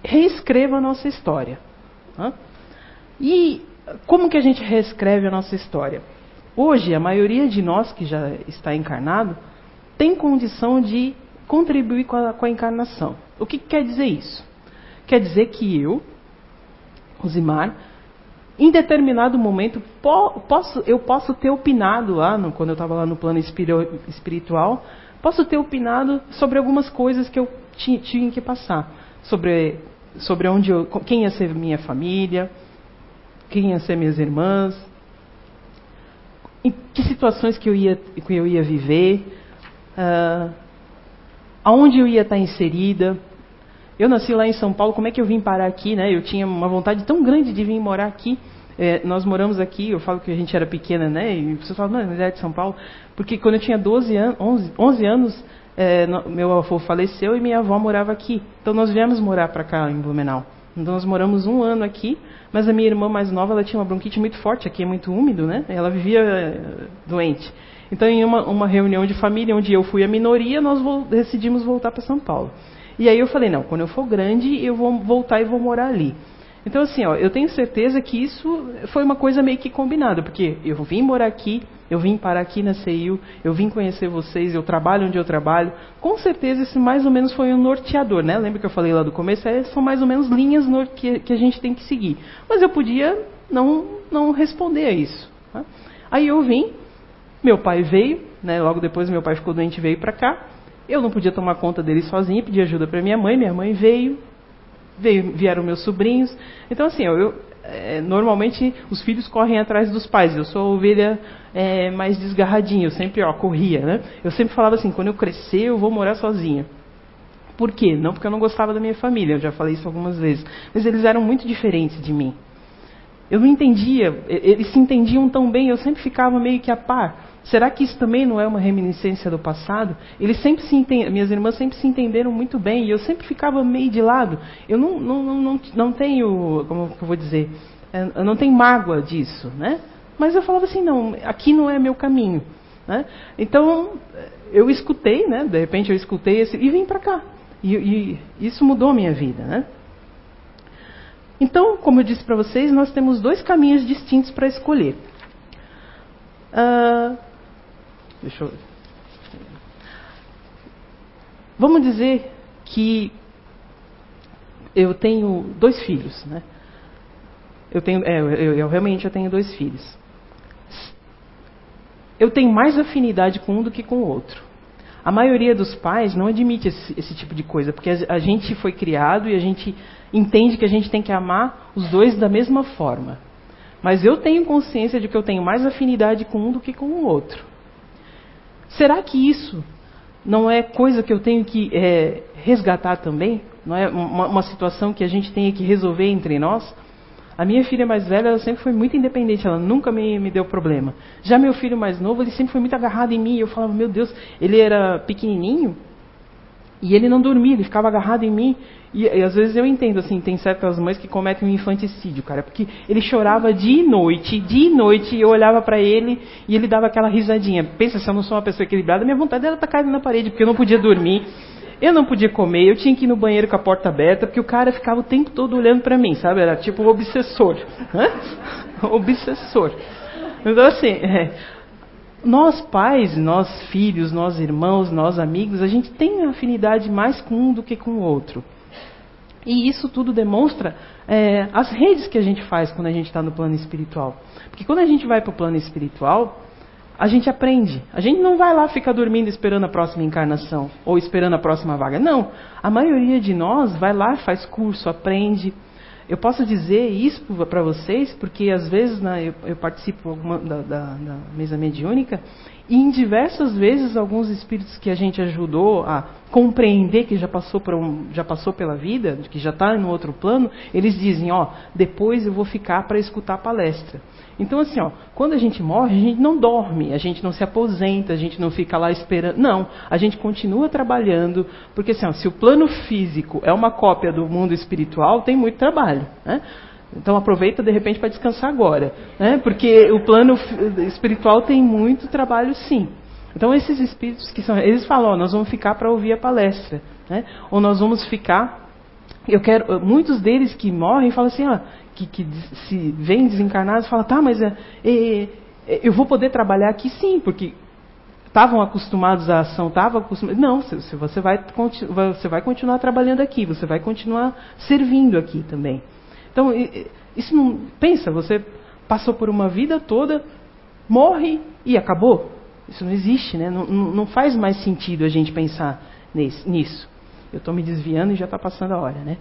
reescreva a nossa história. Né? E como que a gente reescreve a nossa história? Hoje, a maioria de nós que já está encarnado tem condição de contribuir com a, com a encarnação. O que, que quer dizer isso? Quer dizer que eu, Rosimar, em determinado momento, posso, eu posso ter opinado lá, no, quando eu estava lá no plano espiritual, posso ter opinado sobre algumas coisas que eu tinha, tinha que passar. Sobre, sobre onde eu, quem ia ser minha família, quem ia ser minhas irmãs, em que situações que eu ia, que eu ia viver, uh, aonde eu ia estar inserida, eu nasci lá em São Paulo, como é que eu vim parar aqui, né? Eu tinha uma vontade tão grande de vir morar aqui. É, nós moramos aqui, eu falo que a gente era pequena, né? E você fala, não, mas é de São Paulo. Porque quando eu tinha 12 anos, 11, 11 anos, é, meu avô faleceu e minha avó morava aqui. Então nós viemos morar para cá, em Blumenau. Então nós moramos um ano aqui, mas a minha irmã mais nova, ela tinha uma bronquite muito forte, aqui é muito úmido, né? Ela vivia é, doente. Então em uma, uma reunião de família, onde eu fui a minoria, nós decidimos voltar para São Paulo. E aí eu falei, não, quando eu for grande, eu vou voltar e vou morar ali. Então, assim, ó, eu tenho certeza que isso foi uma coisa meio que combinada, porque eu vim morar aqui, eu vim parar aqui na CEIU, eu vim conhecer vocês, eu trabalho onde eu trabalho. Com certeza, esse mais ou menos foi um norteador, né? Lembra que eu falei lá do começo? É, são mais ou menos linhas que, que, a gente tem que seguir. Mas eu podia não, não responder a isso. Tá? Aí eu vim, meu pai veio, né? logo depois meu pai ficou doente e veio para cá. Eu não podia tomar conta dele sozinho, pedi ajuda para minha mãe, minha mãe veio, veio, vieram meus sobrinhos. Então, assim, eu, eu é, normalmente os filhos correm atrás dos pais. Eu sou a ovelha é, mais desgarradinha, eu sempre ó, corria, né? Eu sempre falava assim, quando eu crescer eu vou morar sozinha. Por quê? Não porque eu não gostava da minha família, eu já falei isso algumas vezes. Mas eles eram muito diferentes de mim. Eu não entendia, eles se entendiam tão bem, eu sempre ficava meio que a par. Será que isso também não é uma reminiscência do passado? Eles sempre se entend... minhas irmãs sempre se entenderam muito bem e eu sempre ficava meio de lado. Eu não, não, não, não, tenho, como eu vou dizer, é, eu não tenho mágoa disso, né? Mas eu falava assim, não, aqui não é meu caminho. Né? Então, eu escutei, né? de repente eu escutei esse, e vim para cá. E, e, isso mudou a minha vida. Né? Então, como eu disse para vocês, nós temos dois caminhos distintos para escolher. Uh, Deixa eu. Vamos dizer que eu tenho dois filhos, né? Eu tenho, é, eu, eu, realmente eu tenho dois filhos. Eu tenho mais afinidade com um do que com o outro. A maioria dos pais não admite esse, esse tipo de coisa, porque a, a gente foi criado e a gente entende que a gente tem que amar os dois da mesma forma. Mas eu tenho consciência de que eu tenho mais afinidade com um do que com o outro. Será que isso não é coisa que eu tenho que é, resgatar também? Não é uma, uma, situação que a gente tem que resolver entre nós? A minha filha mais velha, ela sempre foi muito independente, ela nunca me, me deu problema. Já meu filho mais novo, ele sempre foi muito agarrado em mim. Eu falava, meu Deus, ele era pequenininho e ele não dormia, ele ficava agarrado em mim. E, e, às vezes eu entendo, assim, tem certas mães que cometem um infanticídio, cara, porque ele chorava dia e noite, dia e noite, e eu olhava para ele e ele dava aquela risadinha. Pensa, se eu não sou uma pessoa equilibrada, minha vontade era estar caindo na parede, porque eu não podia dormir, eu não podia comer, eu tinha que ir no banheiro com a porta aberta, porque o cara ficava o tempo todo olhando para mim, sabe? Era tipo obsessor. Hã? obsessor. Então, assim, é, nós pais, nós filhos, nós irmãos, nós amigos, a gente tem afinidade mais com um do que com o outro. E isso tudo demonstra é, as redes que a gente faz quando a gente está no plano espiritual. Porque quando a gente vai para o plano espiritual, a gente aprende. A gente não vai lá ficar dormindo esperando a próxima encarnação ou esperando a próxima vaga. Não. A maioria de nós vai lá, faz curso, aprende. Eu posso dizer isso para vocês porque às vezes né, eu, eu, participo da, da, da mesa mediúnica e em diversas vezes alguns espíritos que a gente ajudou a compreender que já passou, um, já passou pela vida, que já está no outro plano, eles dizem, ó, depois eu vou ficar para escutar a palestra. Então assim, ó, quando a gente morre, a gente não dorme, a gente não se aposenta, a gente não fica lá esperando. Não, a gente continua trabalhando, porque assim, ó, se o plano físico é uma cópia do mundo espiritual, tem muito trabalho. Né? Então aproveita de repente para descansar agora, né? porque o plano espiritual tem muito trabalho sim. Então esses espíritos que são, eles falam, ó, nós vamos ficar para ouvir a palestra, né? ou nós vamos ficar. Eu quero, muitos deles que morrem falam assim, ó, que, que se vêm desencarnados, falam, tá, mas é, é, é, eu vou poder trabalhar aqui sim, porque estavam acostumados à ação, estavam acostumados. Não, você vai, você vai continuar trabalhando aqui, você vai continuar servindo aqui também. Então, isso não. Pensa, você passou por uma vida toda, morre e acabou. Isso não existe, né? Não, não faz mais sentido a gente pensar nisso. Eu estou me desviando e já está passando a hora, né?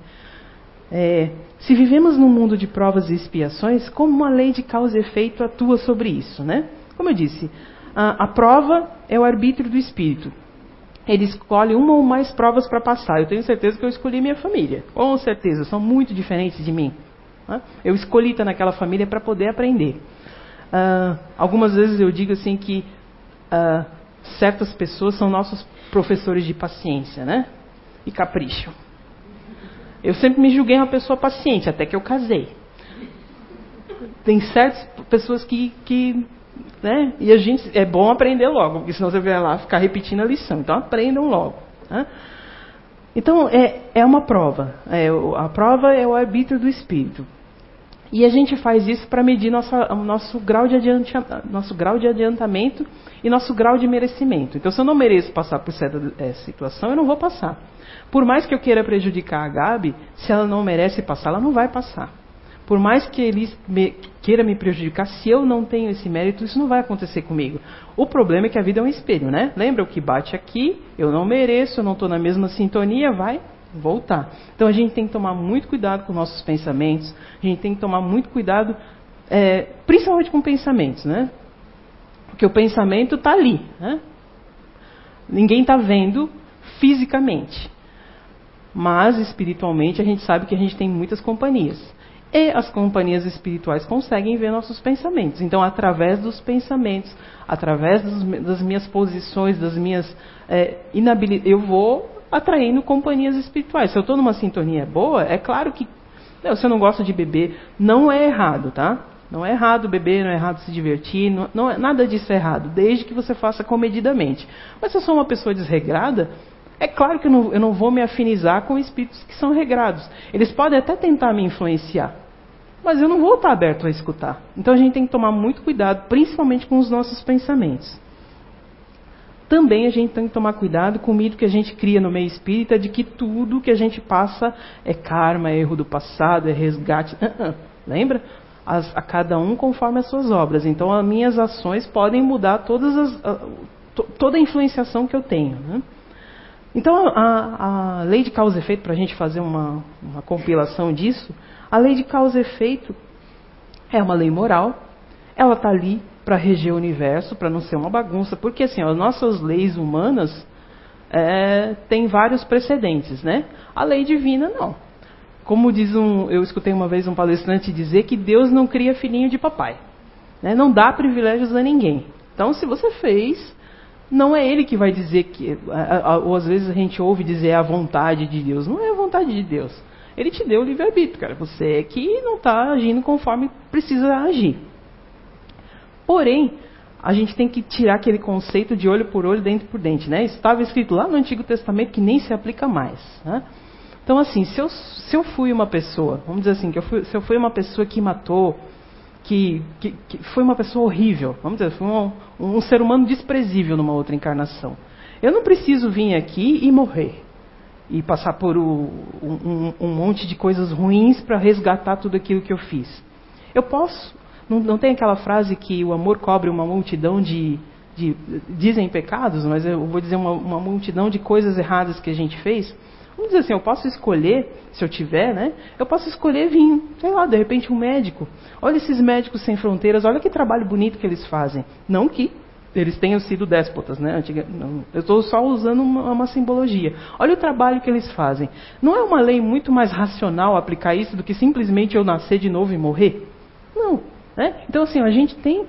É, se vivemos num mundo de provas e expiações, como uma lei de causa e efeito atua sobre isso, né? Como eu disse, a, a prova é o arbítrio do espírito. Ele escolhe uma ou mais provas para passar. Eu tenho certeza que eu escolhi minha família. Com certeza, são muito diferentes de mim. Né? Eu escolhi estar naquela família para poder aprender. Uh, algumas vezes eu digo assim que uh, certas pessoas são nossos professores de paciência, né? E capricho. Eu sempre me julguei uma pessoa paciente, até que eu casei. Tem certas pessoas que, que né? E a gente é bom aprender logo, porque senão você vai lá ficar repetindo a lição. Então aprendam logo. Né? Então é, é uma prova. É, a prova é o arbítrio do espírito. E a gente faz isso para medir nossa, nosso, grau de nosso grau de adiantamento e nosso grau de merecimento. Então, se eu não mereço passar por certa é, situação, eu não vou passar. Por mais que eu queira prejudicar a Gabi, se ela não merece passar, ela não vai passar. Por mais que ele me, queira me prejudicar, se eu não tenho esse mérito, isso não vai acontecer comigo. O problema é que a vida é um espelho, né? Lembra o que bate aqui, eu não mereço, eu não estou na mesma sintonia, vai voltar. Então a gente tem que tomar muito cuidado com nossos pensamentos, a gente tem que tomar muito cuidado, é, principalmente com pensamentos, né? Porque o pensamento está ali, né? Ninguém está vendo fisicamente. Mas espiritualmente a gente sabe que a gente tem muitas companhias. E as companhias espirituais conseguem ver nossos pensamentos. Então, através dos pensamentos, através dos, das minhas posições, das minhas é, inabilidades, eu vou atraindo companhias espirituais. Se eu estou numa sintonia boa, é claro que se você não gosta de beber, não é errado, tá? Não é errado beber, não é errado se divertir, não, não é, nada disso é errado, desde que você faça comedidamente. Mas se eu sou uma pessoa desregrada, é claro que eu não, eu não vou me afinizar com espíritos que são regrados. Eles podem até tentar me influenciar, mas eu não vou estar aberto a escutar. Então a gente tem que tomar muito cuidado, principalmente com os nossos pensamentos também a gente tem que tomar cuidado com o mito que a gente cria no meio espírita de que tudo que a gente passa é karma, é erro do passado, é resgate. Uh -uh. Lembra? As, a cada um conforme as suas obras. Então, as minhas ações podem mudar todas as, a, to, toda a influenciação que eu tenho. Né? Então, a, a, lei de causa e efeito, para a gente fazer uma, uma compilação disso, a lei de causa e efeito É uma lei moral. Ela está ali para reger o universo, para não ser uma bagunça, porque assim, as nossas leis humanas é, têm vários precedentes, né? A lei divina não. Como diz um, eu escutei uma vez um palestrante dizer que Deus não cria filhinho de papai, né? Não dá privilégios a ninguém. Então, se você fez, não é ele que vai dizer que, ou às vezes a gente ouve dizer a vontade de Deus. Não é a vontade de Deus. Ele te deu o livre-arbítrio, cara. Você é que não está agindo conforme precisa agir. Porém, a gente tem que tirar aquele conceito de olho por olho, dente por dente. Né? Estava escrito lá no Antigo Testamento que nem se aplica mais. Né? Então, assim, se eu, se eu fui uma pessoa, vamos dizer assim, que eu fui, se eu fui uma pessoa que matou, que, que, que foi uma pessoa horrível, vamos dizer, foi um, um ser humano desprezível numa outra encarnação. Eu não preciso vir aqui e morrer e passar por um, um, monte de coisas ruins para resgatar tudo aquilo que eu fiz. Eu posso não, não tem aquela frase que o amor cobre uma multidão de, de dizem pecados, mas eu vou dizer uma, uma, multidão de coisas erradas que a gente fez. Vamos dizer assim, eu posso escolher, se eu tiver, né? Eu posso escolher vir, sei lá, de repente um médico. Olha esses médicos sem fronteiras, olha que trabalho bonito que eles fazem. Não que eles tenham sido déspotas, né? Antiga, não, eu estou só usando uma, uma, simbologia. Olha o trabalho que eles fazem. Não é uma lei muito mais racional aplicar isso do que simplesmente eu nascer de novo e morrer? Não. Né? Então, assim, a gente tem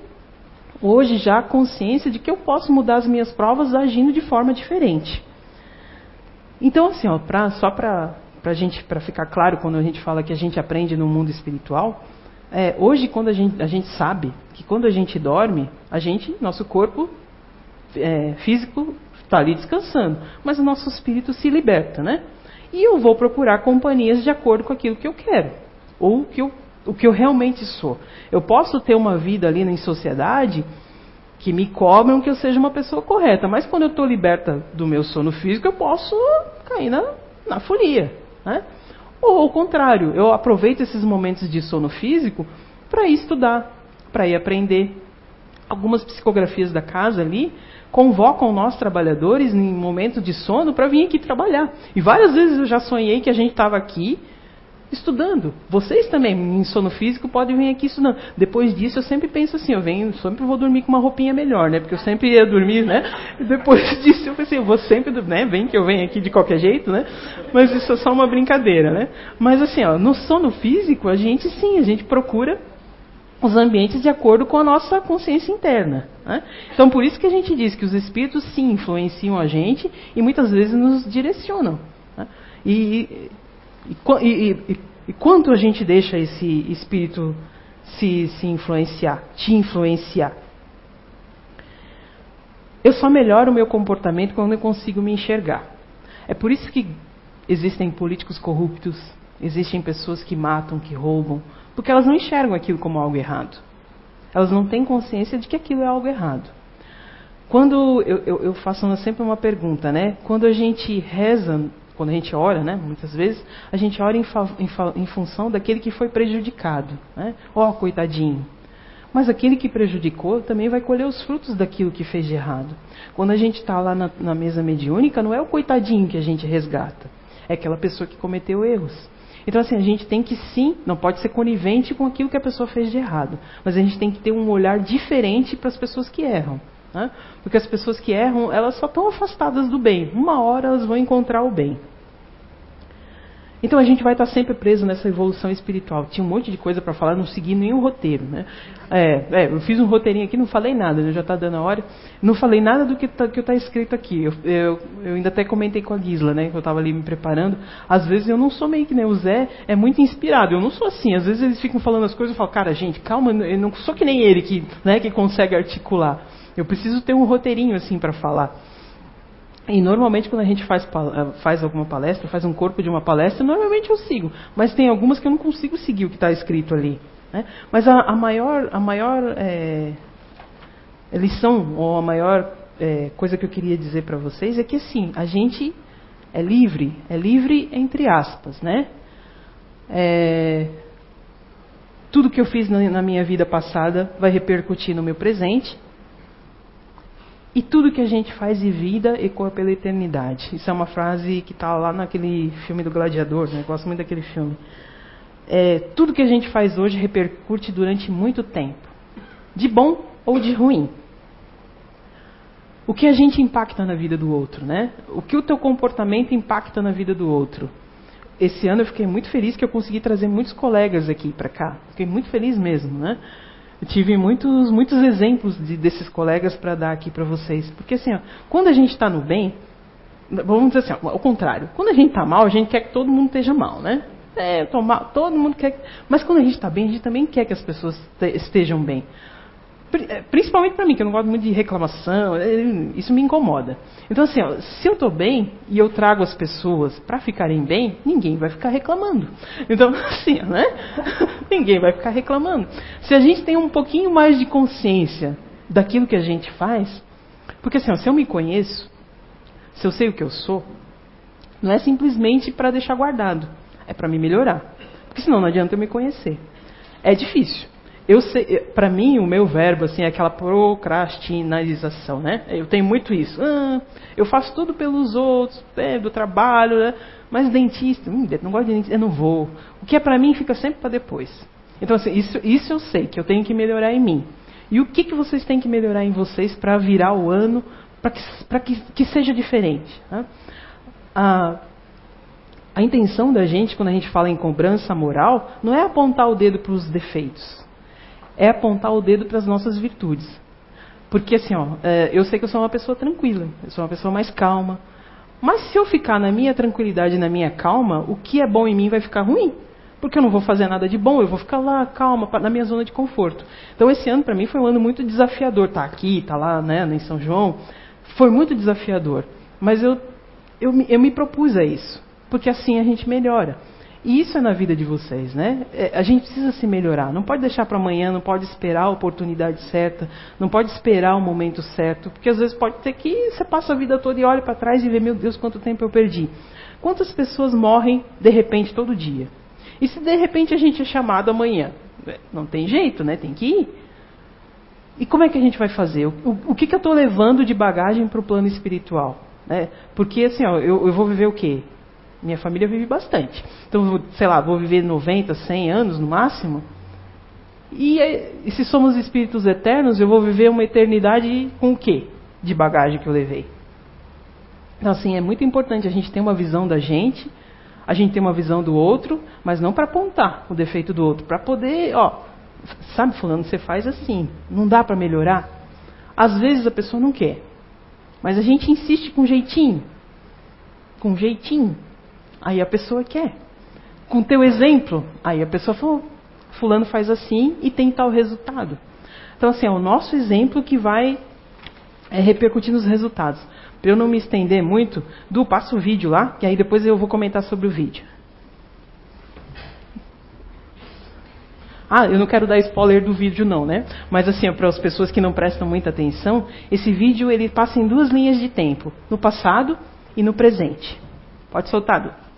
hoje já consciência de que eu posso mudar as minhas provas agindo de forma diferente. Então, assim, ó, pra, só para gente, para ficar claro quando a gente fala que a gente aprende no mundo espiritual, é, hoje quando a gente, a gente sabe que quando a gente dorme, a gente, nosso corpo é, físico está ali descansando, mas o nosso espírito se liberta, né? E eu vou procurar companhias de acordo com aquilo que eu quero, ou que eu o que eu realmente sou. Eu posso ter uma vida ali em sociedade que me cobram que eu seja uma pessoa correta, mas quando eu estou liberta do meu sono físico, eu posso cair na, na folia. Né? Ou ao contrário, eu aproveito esses momentos de sono físico para ir estudar, para ir aprender. Algumas psicografias da casa ali convocam nós trabalhadores em momentos de sono para vir aqui trabalhar. E várias vezes eu já sonhei que a gente estava aqui estudando. Vocês também, em sono físico, podem vir aqui estudando. Depois disso, eu sempre penso assim, eu venho, sempre vou dormir com uma roupinha melhor, né? Porque eu sempre ia dormir, né? E depois disso, eu pensei, eu vou sempre, né? Vem que eu venho aqui de qualquer jeito, né? Mas isso é só uma brincadeira, né? Mas assim, ó, no sono físico, a gente sim, a gente procura os ambientes de acordo com a nossa consciência interna. Né? Então, por isso que a gente diz que os espíritos sim influenciam a gente e muitas vezes nos direcionam. Né? E, e, e, e, quanto a gente deixa esse espírito se, se influenciar, te influenciar? Eu só melhoro o meu comportamento quando eu consigo me enxergar. É por isso que existem políticos corruptos, existem pessoas que matam, que roubam, porque elas não enxergam aquilo como algo errado. Elas não têm consciência de que aquilo é algo errado. Quando eu, eu, eu faço sempre uma pergunta, né? Quando a gente reza quando a gente ora, né, muitas vezes, a gente ora em, em, em função daquele que foi prejudicado. Né? Oh, coitadinho. Mas aquele que prejudicou também vai colher os frutos daquilo que fez de errado. Quando a gente está lá na, na mesa mediúnica, não é o coitadinho que a gente resgata, é aquela pessoa que cometeu erros. Então, assim, a gente tem que sim, não pode ser conivente com aquilo que a pessoa fez de errado, mas a gente tem que ter um olhar diferente para as pessoas que erram. Né? Porque as pessoas que erram, elas só estão afastadas do bem. Uma hora elas vão encontrar o bem. Então a gente vai estar sempre preso nessa evolução espiritual. Tinha um monte de coisa para falar, não segui nenhum roteiro. Né? É, é, eu fiz um roteirinho aqui, não falei nada, né? já está dando a hora. Não falei nada do que está tá escrito aqui. Eu, eu, eu, ainda até comentei com a Gisla, né, que eu estava ali me preparando. Às vezes eu não sou meio que nem o Zé, é muito inspirado. Eu não sou assim. Às vezes eles ficam falando as coisas e falo, cara, gente, calma, eu não sou que nem ele que, né, que consegue articular. Eu preciso ter um roteirinho assim para falar. E normalmente quando a gente faz, eh, faz alguma palestra, faz um corpo de uma palestra, normalmente eu sigo. Mas tem algumas que eu não consigo seguir o que está escrito ali. Né? Mas a, a, maior, a maior é, lição, ou a maior é, coisa que eu queria dizer para vocês é que assim, a gente é livre, é livre entre aspas, né? É, tudo que eu fiz na minha vida passada vai repercutir no meu presente e tudo que a gente faz de vida ecoa pela eternidade. Isso é uma frase que está lá naquele filme do Gladiador, né? Eu gosto muito daquele filme. é, tudo que a gente faz hoje repercute durante muito tempo, de bom ou de ruim. O que a gente impacta na vida do outro, né? O que o teu comportamento impacta na vida do outro. Esse ano eu fiquei muito feliz que eu consegui trazer muitos colegas aqui para cá. Fiquei muito feliz mesmo, né? Eu tive muitos, muitos exemplos de, desses colegas para dar aqui para vocês. Porque assim, ó, quando a gente está no bem, vamos dizer assim, ao contrário, quando a gente está mal, a gente quer que todo mundo esteja mal, né? É, tomar, todo mundo quer. Mas quando a gente está bem, a gente também quer que as pessoas estejam bem. É, principalmente para mim, que eu não gosto muito de reclamação, é, isso me incomoda. Então, assim, ó, se eu estou bem e eu trago as pessoas para ficarem bem, ninguém vai ficar reclamando. Então, assim, né? ninguém vai ficar reclamando. Se a gente tem um pouquinho mais de consciência daquilo que a gente faz, porque assim, ó, se eu me conheço, se eu sei o que eu sou, não é simplesmente para deixar guardado é para me melhorar. Porque senão não adianta eu me conhecer. É difícil. Eu para mim o meu verbo assim é aquela procrastinalização, né? Eu tenho muito isso. Ah, eu faço tudo pelos outros, é, do trabalho, né? mas dentista, hum, não gosto de dentista, eu não vou. O que é para mim fica sempre para depois. Então assim, isso, isso eu sei que eu tenho que melhorar em mim. E o que, que vocês têm que melhorar em vocês para virar o ano para que, que, que seja diferente? Né? A intenção da gente, quando a gente fala em cobrança moral, não é apontar o dedo para os defeitos, é apontar o dedo para as nossas virtudes. Porque assim, ó, é, eu sei que eu sou uma pessoa tranquila, eu sou uma pessoa mais calma. Mas se eu ficar na minha tranquilidade, na minha calma, o que é bom em mim vai ficar ruim. Porque eu não vou fazer nada de bom, eu vou ficar lá, calma, na minha zona de conforto. Então esse ano para mim foi um ano muito desafiador. Tá aqui, tá lá, né, em São João. Foi muito desafiador. Mas eu, eu, eu me propus a isso porque assim a gente melhora. E isso é na vida de vocês, né? É, a gente precisa se melhorar. Não pode deixar para amanhã, não pode esperar a oportunidade certa, não pode esperar o momento certo, porque às vezes pode ser que você passa a vida toda e olha para trás e vê, meu Deus, quanto tempo eu perdi. Quantas pessoas morrem de repente todo dia? E se de repente a gente é chamado amanhã? É, não tem jeito, né? Tem que ir. E como é que a gente vai fazer? O, o, o que, que eu estou levando de bagagem para o plano espiritual? Né? Porque assim, ó, eu, eu vou viver o quê? Minha família vive bastante. Então, sei lá, vou viver 90, 100 anos no máximo. E, e, se somos espíritos eternos, eu vou viver uma eternidade com o quê? De bagagem que eu levei. Então, assim, é muito importante a gente ter uma visão da gente, a gente ter uma visão do outro, mas não para apontar o defeito do outro, para poder, ó, sabe, fulano, você faz assim, não dá para melhorar? Às vezes a pessoa não quer, mas a gente insiste com jeitinho, com jeitinho. Aí a pessoa quer. Com teu exemplo, aí a pessoa falou, fulano faz assim e tem tal resultado. Então, assim, é o nosso exemplo que vai é, repercutir nos resultados. Para eu não me estender muito, Du, passa o vídeo lá, que aí depois eu vou comentar sobre o vídeo. Ah, eu não quero dar spoiler do vídeo não, né? Mas assim, para as pessoas que não prestam muita atenção, esse vídeo ele passa em duas linhas de tempo, no passado e no presente. Pode soltar, Du.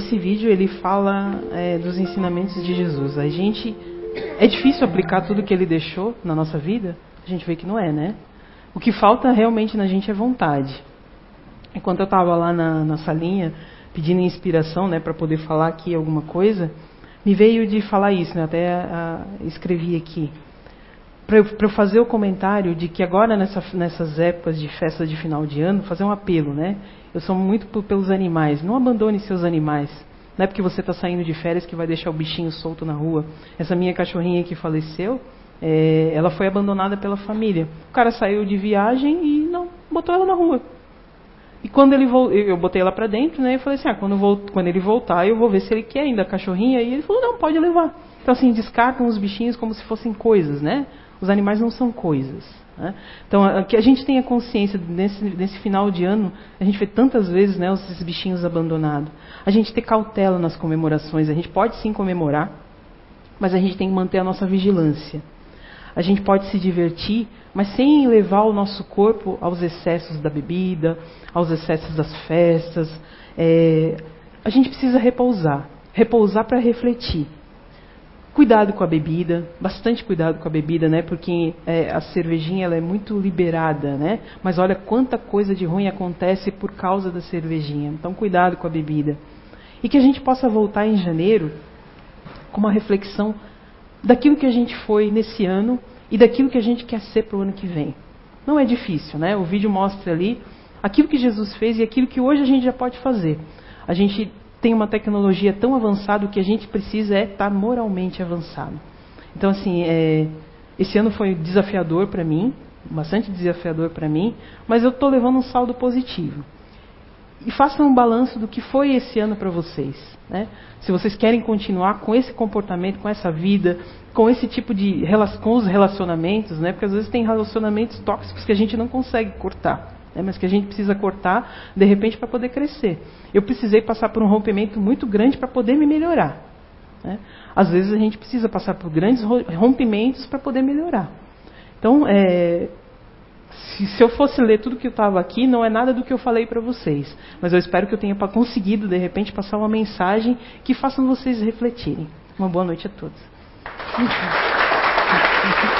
Esse vídeo ele fala é, dos ensinamentos de Jesus. A gente é difícil aplicar tudo que ele deixou na nossa vida. A gente vê que não é, né? O que falta realmente na gente é vontade. Enquanto eu estava lá na, na salinha pedindo inspiração, né, para poder falar aqui alguma coisa, me veio de falar isso, né? Até a, escrevi aqui para eu, eu, fazer o comentário de que agora nessa, nessas épocas de festa de final de ano, fazer um apelo, né? Eu sou muito pelos animais. Não abandone seus animais. Não é porque você está saindo de férias que vai deixar o bichinho solto na rua. Essa minha cachorrinha que faleceu, é, ela foi abandonada pela família. O cara saiu de viagem e não botou ela na rua. E quando ele eu botei ela para dentro, né? Eu falei assim, ah, quando, quando ele voltar, eu vou ver se ele quer ainda a cachorrinha. E ele falou, não, pode levar. Então assim, descartam os bichinhos como se fossem coisas, né? Os animais não são coisas. Né? Então, que a gente tenha consciência nesse, nesse, final de ano, a gente vê tantas vezes né, esses bichinhos abandonados. A gente ter cautela nas comemorações. A gente pode sim comemorar, mas a gente tem que manter a nossa vigilância. A gente pode se divertir, mas sem levar o nosso corpo aos excessos da bebida, aos excessos das festas. É, a gente precisa repousar repousar para refletir. Cuidado com a bebida, bastante cuidado com a bebida, né? Porque é, a cervejinha ela é muito liberada, né? Mas olha quanta coisa de ruim acontece por causa da cervejinha. Então cuidado com a bebida. E que a gente possa voltar em janeiro com uma reflexão daquilo que a gente foi nesse ano e daquilo que a gente quer ser para o ano que vem. Não é difícil, né? O vídeo mostra ali aquilo que Jesus fez e aquilo que hoje a gente já pode fazer. A gente tem uma tecnologia tão avançada, o que a gente precisa é estar moralmente avançado. Então, assim, é, esse ano foi desafiador para mim, bastante desafiador para mim, mas eu estou levando um saldo positivo. E façam um balanço do que foi esse ano para vocês. Né? Se vocês querem continuar com esse comportamento, com essa vida, com esse tipo de com os relacionamentos, né? porque às vezes tem relacionamentos tóxicos que a gente não consegue cortar né, mas que a gente precisa cortar de repente para poder crescer. Eu precisei passar por um rompimento muito grande para poder me melhorar. Né? Às vezes a gente precisa passar por grandes rompimentos para poder melhorar. Então, é, se, se, eu fosse ler tudo que eu estava aqui, não é nada do que eu falei para vocês. Mas eu espero que eu tenha conseguido, de repente, passar uma mensagem que faça vocês refletirem. Uma boa noite a todos.